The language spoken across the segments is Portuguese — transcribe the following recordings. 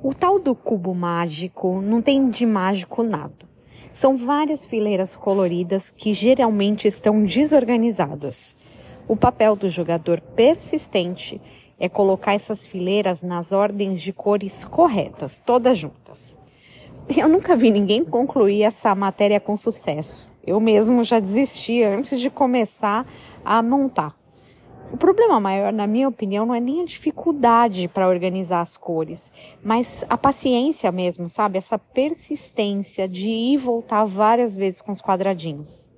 O tal do cubo mágico não tem de mágico nada. São várias fileiras coloridas que geralmente estão desorganizadas. O papel do jogador persistente é colocar essas fileiras nas ordens de cores corretas, todas juntas. Eu nunca vi ninguém concluir essa matéria com sucesso. Eu mesmo já desisti antes de começar a montar. O problema maior, na minha opinião, não é nem a dificuldade para organizar as cores, mas a paciência mesmo, sabe? Essa persistência de ir e voltar várias vezes com os quadradinhos.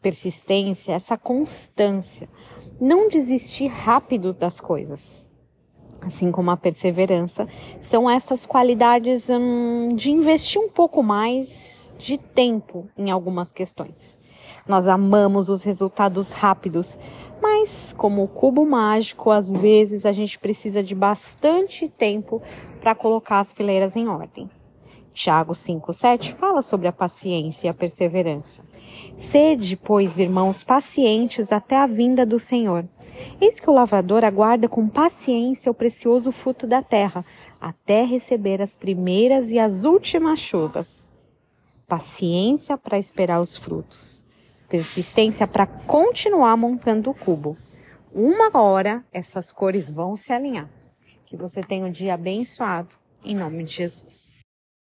Persistência, essa constância. Não desistir rápido das coisas. Assim como a perseverança, são essas qualidades hum, de investir um pouco mais de tempo em algumas questões. Nós amamos os resultados rápidos, mas como o cubo mágico, às vezes a gente precisa de bastante tempo para colocar as fileiras em ordem. Tiago 5,7 fala sobre a paciência e a perseverança. Sede, pois, irmãos, pacientes até a vinda do Senhor. Eis que o lavrador aguarda com paciência o precioso fruto da terra, até receber as primeiras e as últimas chuvas. Paciência para esperar os frutos persistência para continuar montando o cubo. Uma hora essas cores vão se alinhar. Que você tenha um dia abençoado, em nome de Jesus.